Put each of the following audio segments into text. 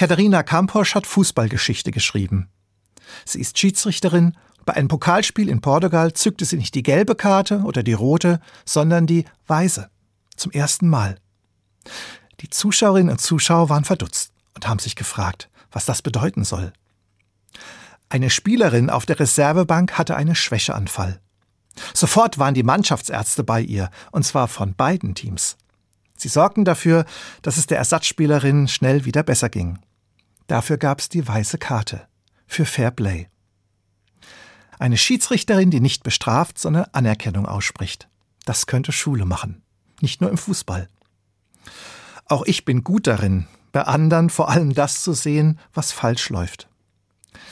Katharina Kamposch hat Fußballgeschichte geschrieben. Sie ist Schiedsrichterin. Bei einem Pokalspiel in Portugal zückte sie nicht die gelbe Karte oder die rote, sondern die weiße. Zum ersten Mal. Die Zuschauerinnen und Zuschauer waren verdutzt und haben sich gefragt, was das bedeuten soll. Eine Spielerin auf der Reservebank hatte einen Schwächeanfall. Sofort waren die Mannschaftsärzte bei ihr, und zwar von beiden Teams. Sie sorgten dafür, dass es der Ersatzspielerin schnell wieder besser ging. Dafür gab es die weiße Karte für Fair Play. Eine Schiedsrichterin, die nicht bestraft, sondern Anerkennung ausspricht. Das könnte Schule machen, nicht nur im Fußball. Auch ich bin gut darin, bei anderen vor allem das zu sehen, was falsch läuft.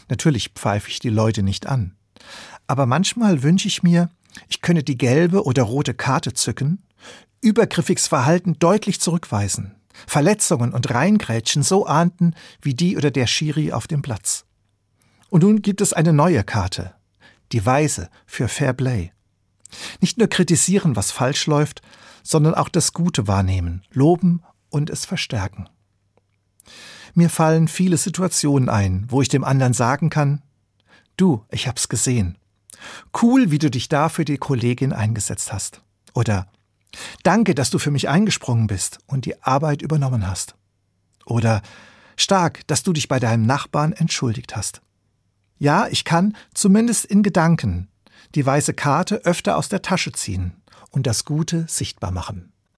Natürlich pfeife ich die Leute nicht an. Aber manchmal wünsche ich mir, ich könne die gelbe oder rote Karte zücken, übergriffiges Verhalten deutlich zurückweisen, Verletzungen und Reingrätschen so ahnten wie die oder der Schiri auf dem Platz. Und nun gibt es eine neue Karte, die Weise für Fair Play. Nicht nur kritisieren, was falsch läuft, sondern auch das Gute wahrnehmen, loben und es verstärken. Mir fallen viele Situationen ein, wo ich dem anderen sagen kann, du, ich hab's gesehen. Cool, wie du dich da für die Kollegin eingesetzt hast. Oder Danke, dass du für mich eingesprungen bist und die Arbeit übernommen hast. Oder Stark, dass du dich bei deinem Nachbarn entschuldigt hast. Ja, ich kann, zumindest in Gedanken, die weiße Karte öfter aus der Tasche ziehen und das Gute sichtbar machen.